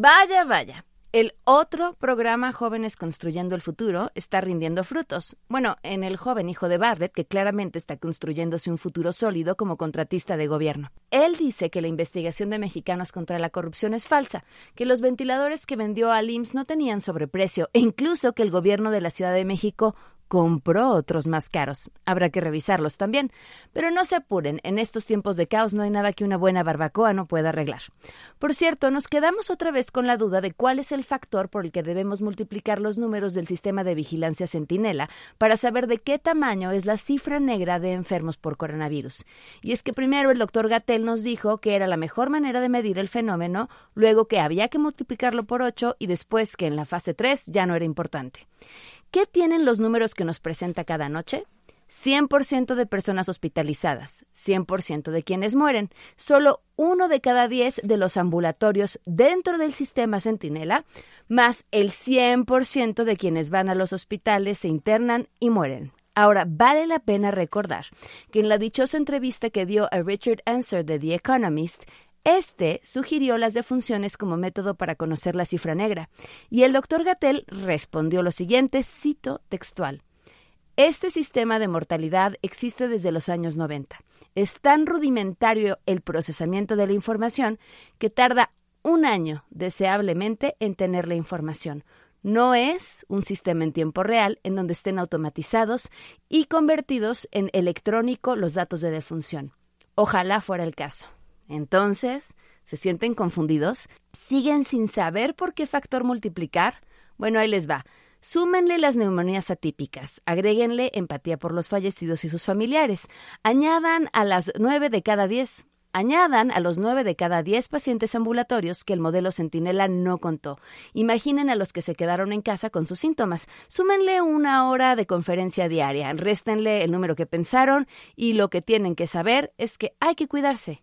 Vaya, vaya. El otro programa Jóvenes Construyendo el Futuro está rindiendo frutos. Bueno, en el joven hijo de Barrett, que claramente está construyéndose un futuro sólido como contratista de gobierno. Él dice que la investigación de mexicanos contra la corrupción es falsa, que los ventiladores que vendió al IMSS no tenían sobreprecio e incluso que el gobierno de la Ciudad de México compró otros más caros. Habrá que revisarlos también. Pero no se apuren, en estos tiempos de caos no hay nada que una buena barbacoa no pueda arreglar. Por cierto, nos quedamos otra vez con la duda de cuál es el factor por el que debemos multiplicar los números del sistema de vigilancia Centinela para saber de qué tamaño es la cifra negra de enfermos por coronavirus. Y es que primero el doctor Gatel nos dijo que era la mejor manera de medir el fenómeno, luego que había que multiplicarlo por 8 y después que en la fase 3 ya no era importante. ¿Qué tienen los números que nos presenta cada noche? 100% de personas hospitalizadas, 100% de quienes mueren, solo uno de cada 10 de los ambulatorios dentro del sistema Centinela, más el 100% de quienes van a los hospitales, se internan y mueren. Ahora, vale la pena recordar que en la dichosa entrevista que dio a Richard Answer de The Economist, este sugirió las defunciones como método para conocer la cifra negra, y el doctor Gatel respondió lo siguiente, cito textual. Este sistema de mortalidad existe desde los años 90. Es tan rudimentario el procesamiento de la información que tarda un año, deseablemente, en tener la información. No es un sistema en tiempo real en donde estén automatizados y convertidos en electrónico los datos de defunción. Ojalá fuera el caso. Entonces, ¿se sienten confundidos? ¿Siguen sin saber por qué factor multiplicar? Bueno, ahí les va. Súmenle las neumonías atípicas, agréguenle empatía por los fallecidos y sus familiares, añadan a las nueve de cada diez, añadan a los nueve de cada diez pacientes ambulatorios que el modelo Centinela no contó. Imaginen a los que se quedaron en casa con sus síntomas. Súmenle una hora de conferencia diaria, réstenle el número que pensaron y lo que tienen que saber es que hay que cuidarse